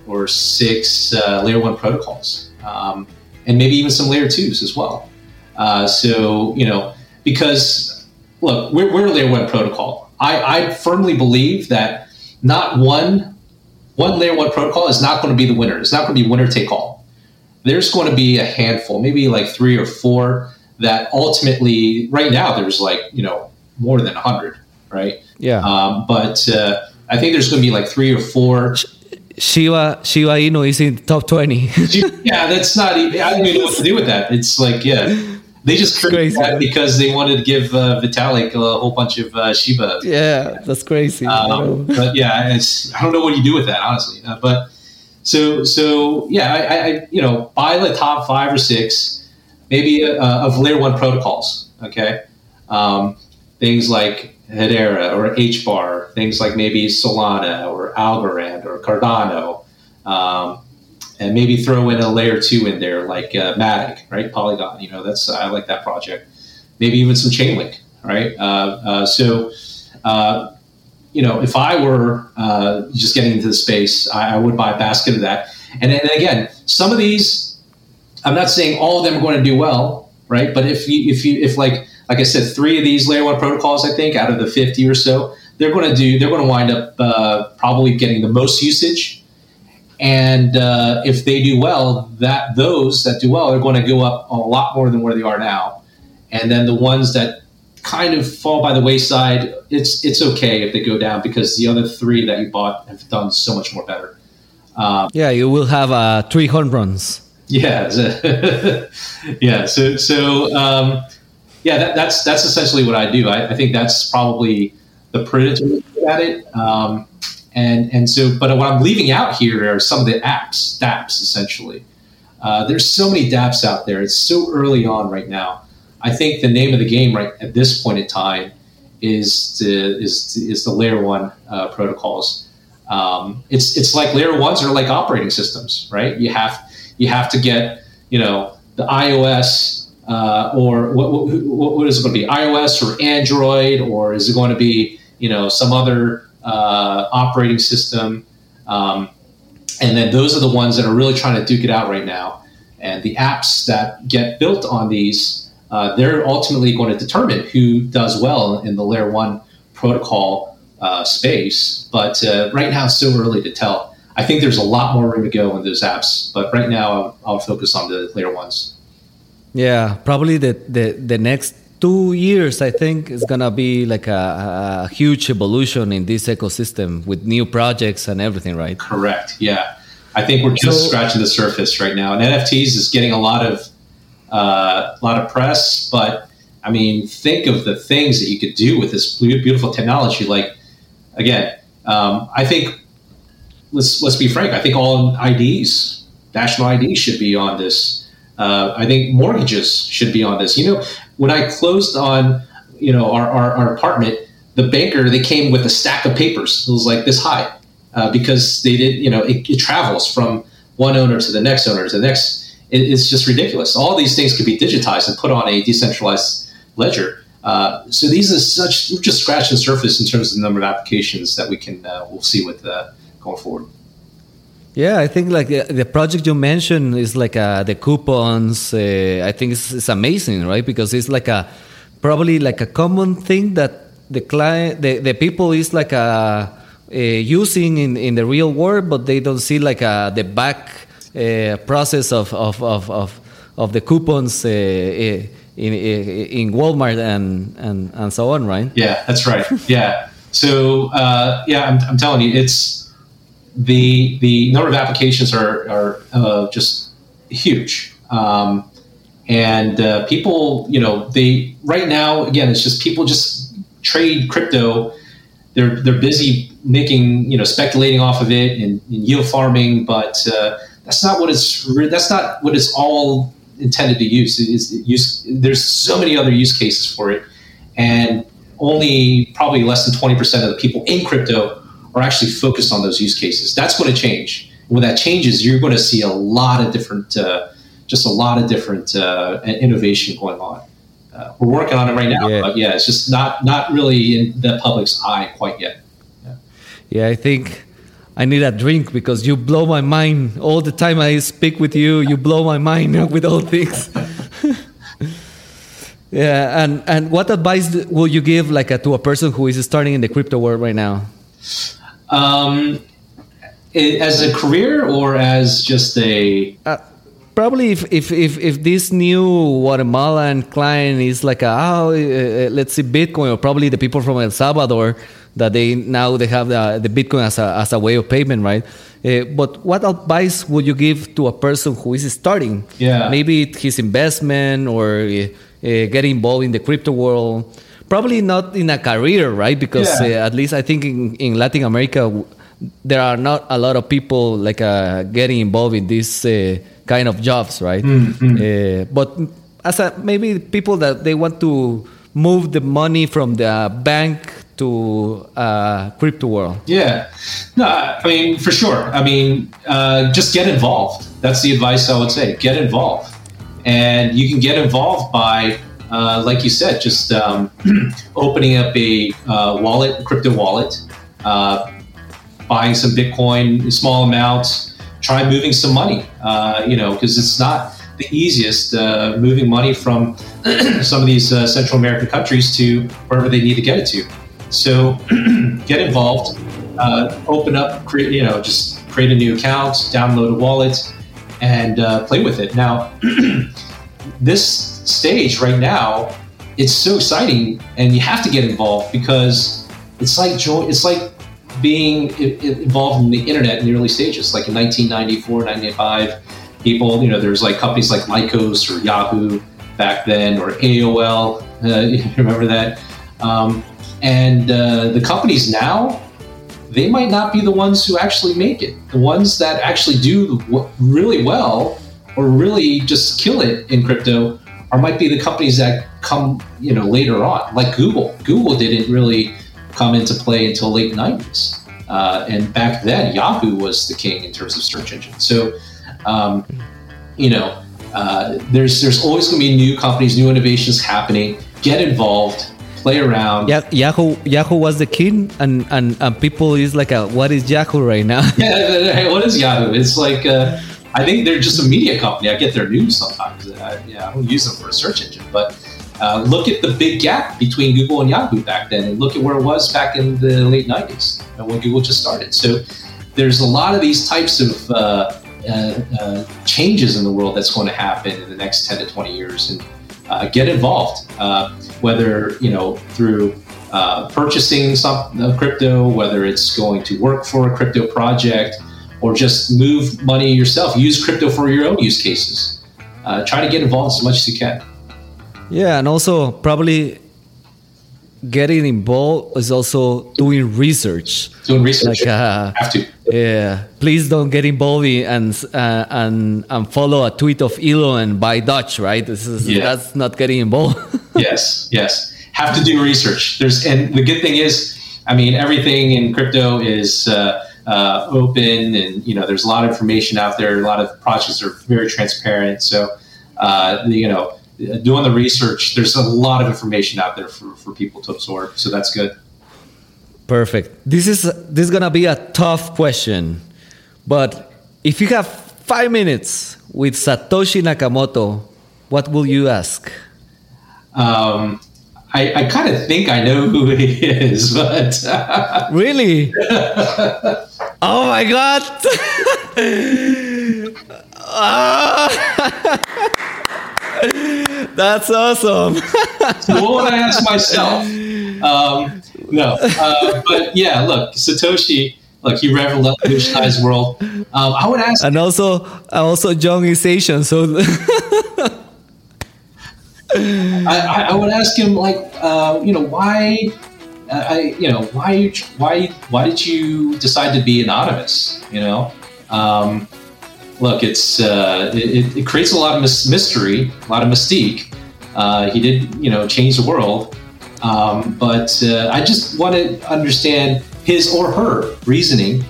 or six uh, layer one protocols. um, and maybe even some layer twos as well. Uh, so you know, because look, we're, we're a layer one protocol. I, I firmly believe that not one one layer one protocol is not going to be the winner. It's not going to be winner take all. There's going to be a handful, maybe like three or four that ultimately, right now, there's like you know more than hundred, right? Yeah. Um, but uh, I think there's going to be like three or four. Shiba Shiba Inu is in the top twenty. yeah, that's not. Even, I don't even know what to do with that. It's like yeah, they just created that because they wanted to give uh, Vitalik a whole bunch of uh, Shiba. yeah, that's crazy. Um, but yeah, it's, I don't know what you do with that honestly. Uh, but so so yeah, I, I- you know buy the top five or six, maybe uh, of layer one protocols. Okay, um, things like Hedera or HBAR, things like maybe Solana or Algorand or Cardano, um, and maybe throw in a layer two in there like uh, Matic, right? Polygon, you know, that's I like that project. Maybe even some Chainlink, right? Uh, uh, so. You know, if I were uh, just getting into the space, I, I would buy a basket of that. And then again, some of these, I'm not saying all of them are going to do well, right? But if you, if you, if like, like I said, three of these layer one protocols, I think out of the 50 or so, they're going to do, they're going to wind up uh, probably getting the most usage. And uh, if they do well, that those that do well are going to go up a lot more than where they are now. And then the ones that kind of fall by the wayside, it's it's okay if they go down because the other three that you bought have done so much more better. Um, yeah, you will have uh, three home runs. yeah, yeah. So so um, yeah, that, that's that's essentially what I do. I, I think that's probably the prudent way at it. Um, and and so, but what I'm leaving out here are some of the apps, DApps, essentially. Uh, there's so many DApps out there. It's so early on right now. I think the name of the game right at this point in time is to, is is the layer one uh, protocols. Um, it's it's like layer ones are like operating systems, right? You have you have to get you know the iOS uh, or what, what, what is it going to be iOS or Android or is it going to be you know some other uh, operating system? Um, and then those are the ones that are really trying to duke it out right now. And the apps that get built on these, uh, they're ultimately going to determine who does well in the layer one protocol uh, space. But uh, right now, it's still early to tell. I think there's a lot more room to go in those apps. But right now, I'll, I'll focus on the layer ones. Yeah, probably the, the, the next two years, I think, is going to be like a, a huge evolution in this ecosystem with new projects and everything, right? Correct. Yeah. I think we're just So- scratching the surface right now. And NFTs is getting a lot of uh, a lot of press, but I mean, think of the things that you could do with this beautiful technology. Like, again, um, I think let's let's be frank. I think all IDs, national IDs, should be on this. Uh, I think mortgages should be on this. You know, when I closed on you know our, our, our apartment, the banker they came with a stack of papers. It was like this high uh, because they did. You know, it, it travels from one owner to the next owner to the next. It, it's just ridiculous. All these things could be digitized and put on a decentralized ledger. Uh, so these are such we're just scratching the surface in terms of the number of applications that we can uh, we'll see with uh, going forward. Yeah, I think like the, project you mentioned is like uh, the coupons. Uh, I think it's, it's amazing, right? Because it's like a probably like a common thing that the client, the, the people is like a, uh using in, in the real world, but they don't see like a, the back process of, of, of, of, of the coupons uh, in, in, Walmart and, and, and so on, right? Yeah, that's right. Yeah. So uh, yeah, I'm, I'm telling you, it's the the number of applications are are uh, just huge. Um, and uh, people, you know, they right now again, it's just people just trade crypto. They're they're busy making, you know, speculating off of it and, and yield farming, but uh, that's not what it's that's not what it's all intended to use. It is use. There's so many other use cases for it, and only probably less than twenty percent of the people in crypto are actually focused on those use cases. That's going to change. When that changes, you're going to see a lot of different, uh, just a lot of different uh, innovation going on. Uh, we're working on it right now, Yeah. but yeah, it's just not not really in the public's eye quite yet. Yeah, I think I need a drink because you blow my mind all the time I speak with you. You blow my mind with all things. yeah, and and what advice will you give like a, to a person who is starting in the crypto world right now? Um, as a career or as just a Uh, probably if, if, if, if this new Guatemalan client is like a, oh, uh, let's see Bitcoin or probably the people from El Salvador that they now they have the, the Bitcoin as a, as a way of payment, right? Uh, but what advice would you give to a person who is starting? Yeah. Maybe his investment or uh, getting involved in the crypto world. Probably not in a career, right? Because Yeah. uh, at least I think in, in Latin America, there are not a lot of people like uh, getting involved in this uh, kind of jobs, right? Uh, but as a, maybe people that they want to move the money from the bank to uh, crypto world. Yeah. No, I mean, for sure. I mean, uh, just get involved. That's the advice I would say. Get involved. And you can get involved by, uh, like you said, just um, opening up a uh, wallet, crypto wallet, uh, buying some Bitcoin, small amounts, try moving some money, uh, you know, because it's not the easiest uh, moving money from some of these uh, Central American countries to wherever they need to get it to. So get involved, uh, open up, create, you know, just create a new account, download a wallet, and uh, play with it. Now, this stage right now, it's so exciting, and you have to get involved because it's like jo- it's like being involved in the internet in the early stages, like in 1994, 95. People, you know, there's like companies like Lycos or Yahoo back then, or AOL. Uh, you remember that? Um, and uh, the companies now, they might not be the ones who actually make it. The ones that actually do really well or really just kill it in crypto are might be the companies that come you know later on, like Google. Google didn't really come into play until late 90s, uh, and back then Yahoo was the king in terms of search engine. So, um, you know, uh, there's there's always going to be new companies, new innovations happening. Get involved, play around. Yeah, Yahoo Yahoo was the king, and, and, and people is like, a, what is Yahoo right now? Yeah, what is Yahoo? It's like uh, I think they're just a media company. I get their news sometimes. Uh, yeah, I don't use them for a search engine, but uh, look at the big gap between Google and Yahoo back then, and look at where it was back in the late '90s uh, when Google just started. So there's a lot of these types of uh, uh, uh, changes in the world that's going to happen in the next 10 to 20 years, and uh, get involved. Whether you know through uh, purchasing some uh, crypto, whether it's going to work for a crypto project, or just move money yourself. Use crypto for your own use cases. Uh, try to get involved as much as you can. Yeah, and also probably getting involved is also doing research. Doing research, Like, uh, have to. Yeah, please don't get involved in and uh, and and follow a tweet of Elon and buy Doge, right? This is Yeah. that's not getting involved. yes, yes. Have to do research. There's and the good thing is, I mean, everything in crypto is uh, uh, open, and you know, there's a lot of information out there. A lot of projects are very transparent. So, uh, you know, doing the research, there's a lot of information out there for, for people to absorb. So that's good. Perfect. This is this is gonna be a tough question, but if you have five minutes with Satoshi Nakamoto, what will you ask? Um, I, I kind of think I know who he is, but Really? oh my god! Ah. That's awesome. so what would I ask myself? Um, no, uh, but yeah, look, Satoshi, look, he revolutionized the world. Um, I would ask, And also, also John is Asian, so I, I- I would ask him, like, uh, you know, why, uh, I, you know, why, why, why did you decide to be anonymous? You know, um, look, it's uh, it, it creates a lot of mys- mystery, a lot of mystique. Uh, he did, you know, change the world, um, but uh, I just want to understand his or her reasoning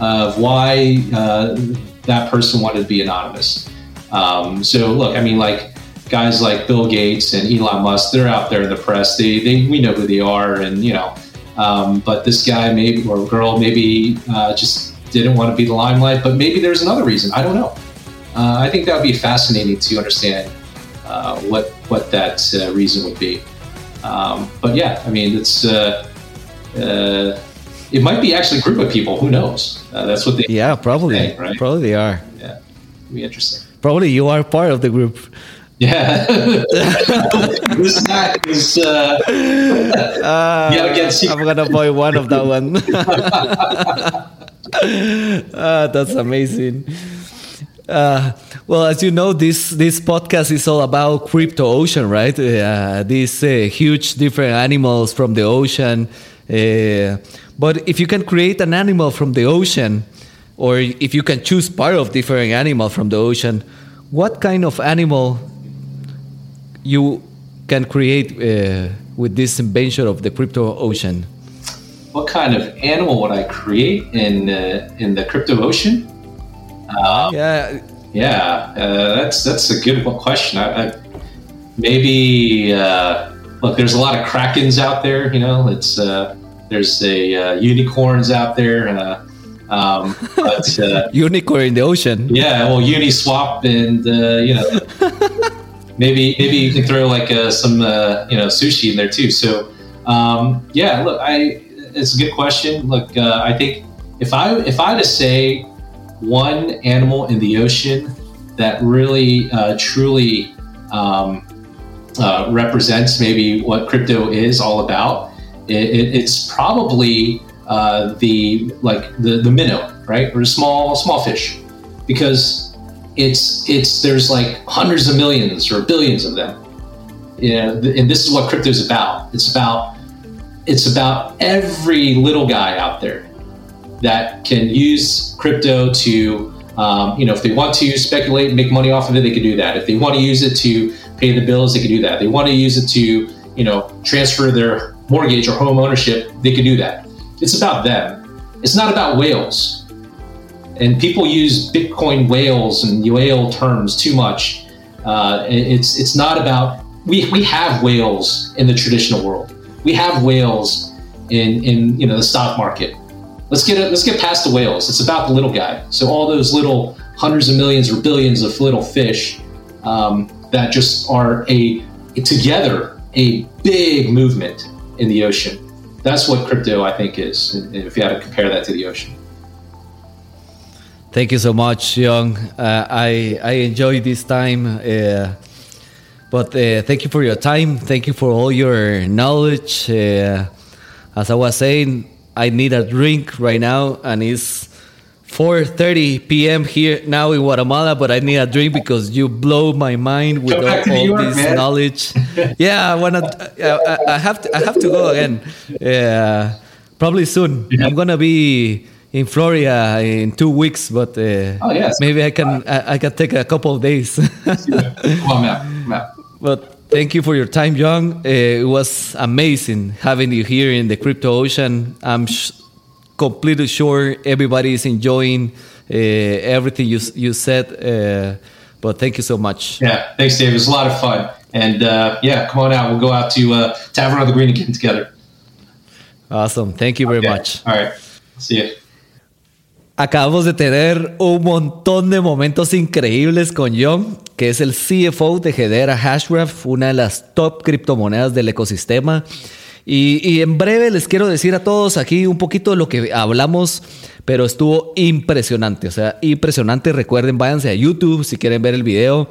of why uh, that person wanted to be anonymous. Um, so, look, I mean, like guys like Bill Gates and Elon Musk, they're out there in the press. They, they we know who they are, and you know. Um, but this guy, maybe or girl, maybe uh, just didn't want to be the limelight, but maybe there's another reason. I don't know. Uh, I think that would be fascinating to understand uh, what what that uh, reason would be. Um, but yeah, I mean, it's uh, uh, it might be actually a group of people. Who knows? Uh, that's what they. Yeah, probably. say, right? Probably they are. Yeah, It'd be interesting. Probably you are part of the group. Yeah, who's that? Who's uh, yeah? I'm gonna buy one of that one. Ah, that's amazing. Uh, well, as you know, this this podcast is all about crypto ocean, right? Uh, these uh, huge different animals from the ocean. Uh, but if you can create an animal from the ocean, or if you can choose part of different animal from the ocean, what kind of animal you can create uh, with this invention of the crypto ocean? What kind of animal would I create in uh, in the crypto ocean? Yeah, Yeah, uh, that's that's a good question. I, I, maybe uh, look, there's a lot of krakens out there. You know, it's uh, there's a uh, unicorns out there. Uh, um, but uh, unicorn in the ocean. yeah, well, Uniswap and uh, you know maybe maybe you can throw like uh, some uh, you know sushi in there too. So um, yeah, look, I it's a good question. Look, uh, I think if I if I had to say one animal in the ocean that really uh, truly um, uh, represents maybe what crypto is all about, it, it, it's probably uh, the like the the minnow, right, or a small small fish, because it's it's there's like hundreds of millions or billions of them. Know, and this is what crypto is about. It's about it's about every little guy out there that can use crypto to, um, you know, if they want to speculate and make money off of it, they can do that. If they want to use it to pay the bills, they can do that. they want to use it to, you know, transfer their mortgage or home ownership, they can do that. It's about them. It's not about whales. And people use Bitcoin whales and whale terms too much. Uh, it's it's not about we, we have whales in the traditional world. We have whales in in you know the stock market. Let's get. Let's get past the whales. It's about the little guy. So all those little hundreds of millions or billions of little fish um, that just are a together a big movement in the ocean. That's what crypto I think is. If you had to compare that to the ocean. Thank you so much, Young. Uh, I I enjoy this time. Uh, but uh, thank you for your time. Thank you for all your knowledge. Uh, as I was saying, I need a drink right now, and it's 4:30 p.m. here now in Guatemala. But I need a drink because you blow my mind with all, back to New all York, this man. knowledge. yeah, I wanna. I, I- have to. I have to go again. Yeah, probably soon. I'm gonna be in Florida in two weeks, but uh, Oh, yes. maybe I can. I, I can take a couple of days. Come on, Matt. Matt. But thank you for your time, John. Uh, it was amazing having you here in the crypto ocean. I'm sh- completely sure everybody is enjoying uh, everything you you said. Uh, but thank you so much. Yeah, thanks, Dave. It was a lot of fun. And uh, yeah, come on out. We'll go out to uh, Tavern on the Green again together. Awesome. Thank you very Yeah. much. All right. See you. Acabamos de tener un montón de momentos increíbles con John, que es el CFO de Hedera Hashgraph, una de las top criptomonedas del ecosistema. Y, y en breve les quiero decir a todos aquí un poquito de lo que hablamos, pero estuvo impresionante, o sea, impresionante. Recuerden, váyanse a YouTube si quieren ver el video.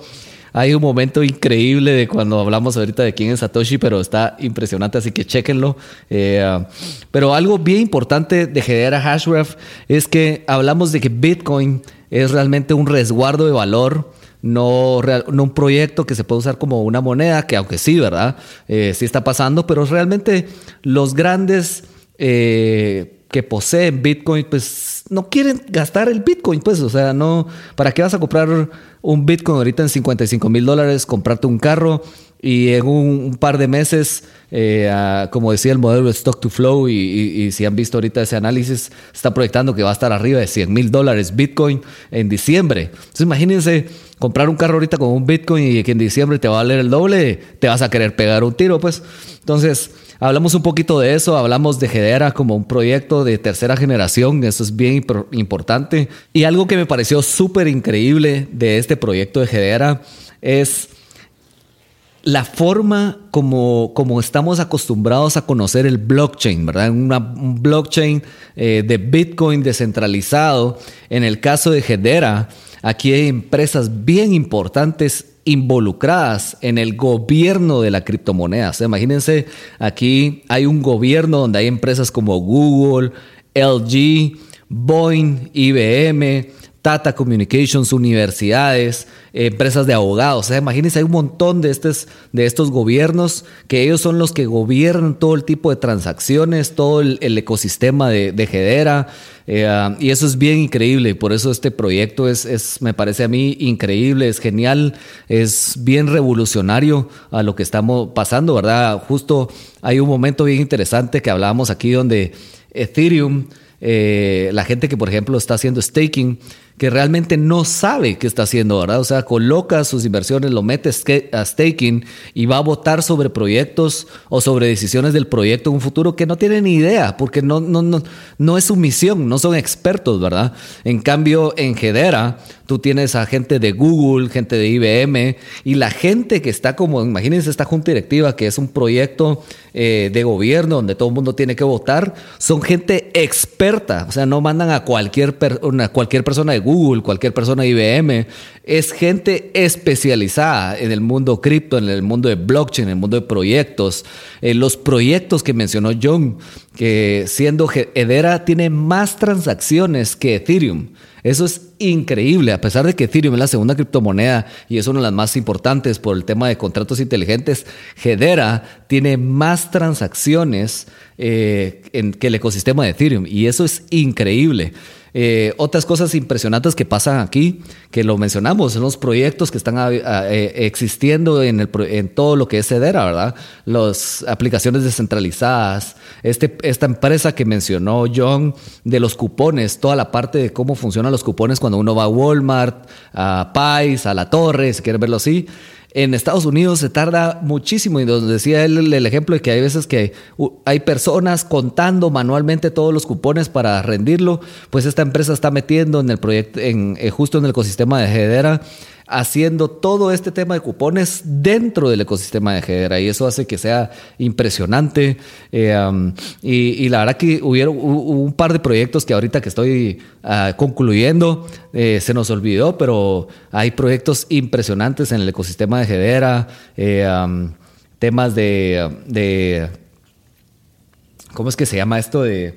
Hay un momento increíble de cuando hablamos ahorita de quién es Satoshi, pero está impresionante, así que chéquenlo. Eh, pero algo bien importante de Hedera Hashgraph es que hablamos de que Bitcoin es realmente un resguardo de valor, no un proyecto que se puede usar como una moneda, que aunque sí, ¿verdad? Eh, sí está pasando, pero realmente los grandes... eh, que poseen Bitcoin, pues no quieren gastar el Bitcoin, pues, o sea, no, ¿para qué vas a comprar un Bitcoin ahorita en 55 mil dólares, comprarte un carro y en un, par de meses, eh, ah, como decía el modelo de Stock to Flow, y, y- y si han visto ahorita ese análisis, está proyectando que va a estar arriba de 100 mil dólares Bitcoin en diciembre. Entonces imagínense comprar un carro ahorita con un Bitcoin y que en diciembre te va a valer el doble, te vas a querer pegar un tiro, pues. Entonces, hablamos un poquito de eso, hablamos de Hedera como un proyecto de tercera generación, eso es bien importante. Y algo que me pareció súper increíble de este proyecto de Hedera es la forma como, como, estamos acostumbrados a conocer el blockchain, ¿verdad? un blockchain eh, de Bitcoin descentralizado. En el caso de Hedera, aquí hay empresas bien importantes involucradas en el gobierno de la criptomoneda. imagínense, aquí hay un gobierno donde hay empresas como Google, LG, Boeing, IBM, Tata Communications, universidades, empresas de abogados. O sea, imagínense, hay un montón de estos, de estos gobiernos que ellos son los que gobiernan todo el tipo de transacciones, todo el, ecosistema de, de. Eh, y eso es bien increíble. Por eso este proyecto es, es, me parece a mí increíble, es genial, es bien revolucionario a lo que estamos pasando, ¿verdad? Justo hay un momento bien interesante que hablábamos aquí donde Ethereum, eh, la gente que por ejemplo está haciendo staking, que realmente no sabe qué está haciendo, ¿verdad? O sea, coloca sus inversiones, lo mete a staking y va a votar sobre proyectos o sobre decisiones del proyecto en un futuro que no tiene ni idea, porque no, no, no, no es su misión, no son expertos, ¿verdad? En cambio, en Hedera, tú tienes a gente de Google, gente de IBM y la gente que está como, imagínense esta junta directiva que es un proyecto eh, de gobierno donde todo el mundo tiene que votar, son gente experta, o sea, no mandan a cualquier, cualquier persona de Google cualquier persona de IBM, es gente especializada en el mundo cripto, en el mundo de blockchain, en el mundo de proyectos. Eh, los proyectos que mencionó John, que siendo Hedera tiene más transacciones que Ethereum. Eso es increíble, a pesar de que Ethereum es la segunda criptomoneda y es una de las más importantes por el tema de contratos inteligentes, Hedera tiene más transacciones eh, en, que el ecosistema de Ethereum y eso es increíble. Eh, otras cosas impresionantes que pasan aquí, que lo mencionamos, son los proyectos que están eh, existiendo en, el, en, todo lo que es Hedera, ¿verdad? Las aplicaciones descentralizadas, este, esta empresa que mencionó John de los cupones, toda la parte de cómo funcionan los cupones cuando uno va a Walmart, a Pais, a la Torre, si quieren verlo así. En Estados Unidos se tarda muchísimo y nos decía él el ejemplo de que hay veces que hay personas contando manualmente todos los cupones para rendirlo, pues esta empresa está metiendo en el proyecto, en, eh, justo en el ecosistema de Hedera haciendo todo este tema de cupones dentro del ecosistema de Hedera y eso hace que sea impresionante. Eh, y, la verdad que hubieron un par de proyectos que ahorita que estoy ah, concluyendo eh, se nos olvidó, pero hay proyectos impresionantes en el ecosistema de Hedera, eh, temas de, de, ¿Cómo es que se llama esto? De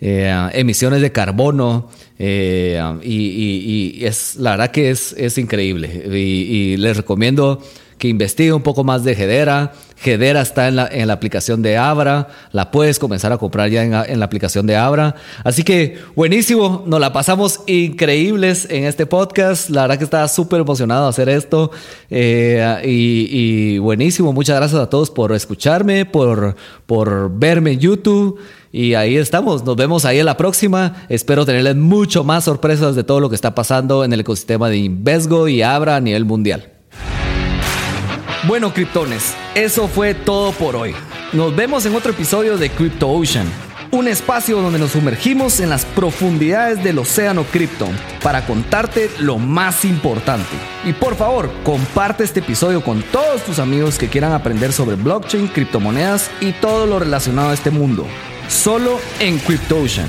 emisiones de carbono. Eh, y, es la verdad que es, es increíble. Y, les recomiendo que investigue un poco más de Hedera. Hedera está en la, en la aplicación de Abra. La puedes comenzar a comprar ya en, la aplicación de Abra. Así que buenísimo. Nos la pasamos increíbles en este podcast. La verdad que estaba súper emocionado hacer esto. Eh, y, buenísimo. Muchas gracias a todos por escucharme, por, por verme en YouTube. Y ahí estamos, nos vemos ahí en la próxima. Espero tenerles mucho más sorpresas de todo lo que está pasando en el ecosistema de Invesgo y Abra a nivel mundial. Bueno, criptones, eso fue todo por hoy. Nos vemos en otro episodio de Crypto Ocean, un espacio donde nos sumergimos en las profundidades del océano cripto para contarte lo más importante. Y por favor, comparte este episodio con todos tus amigos que quieran aprender sobre blockchain, criptomonedas y todo lo relacionado a este mundo solo en CryptOcean.